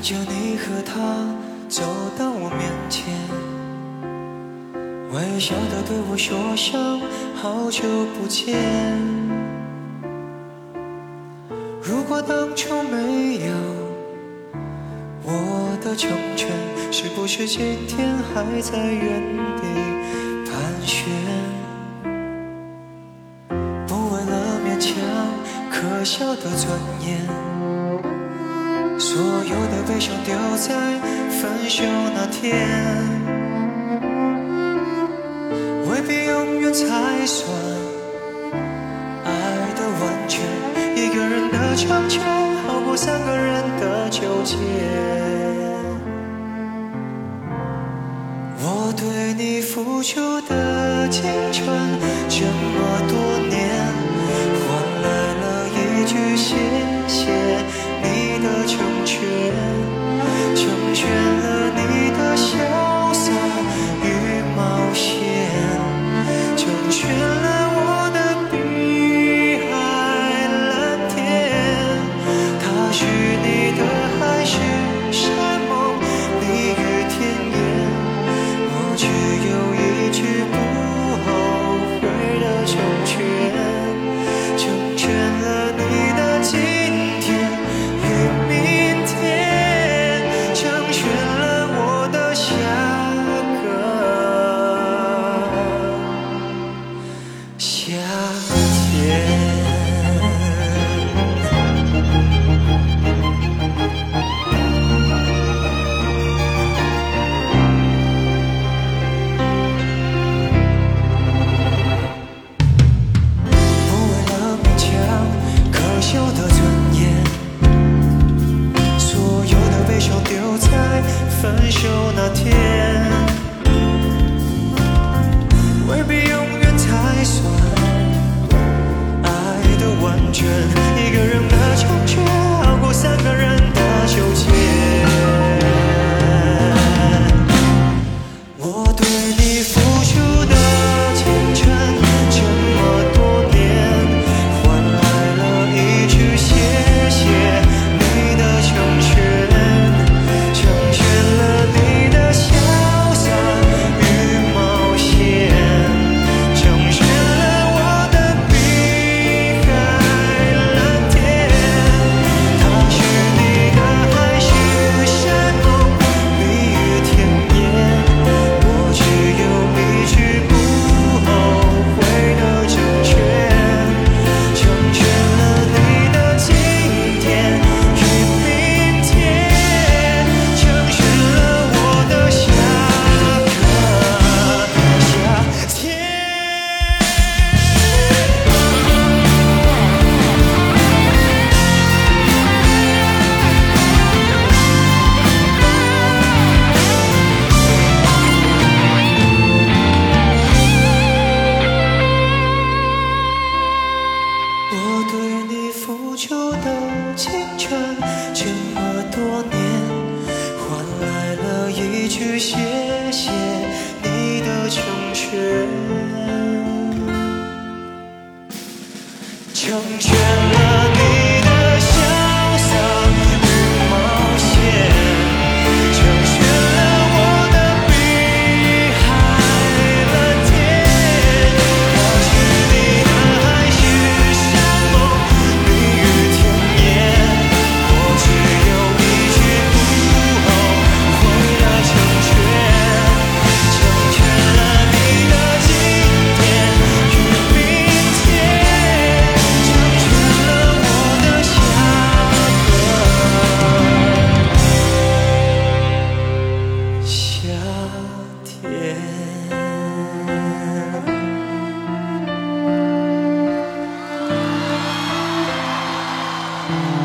看着你和他走到我面前，微笑的对我说声好久不见。如果当初没有我的成全，是不是今天还在原地盘旋？不为了勉强可笑的尊严。所有的悲伤丢在分手那天，未必永远才算爱的完全。一个人的成全，好过三个人的纠结。我对你付出的青春就去这么多年，换来了一句谢谢你的成全，成全了你 Bye.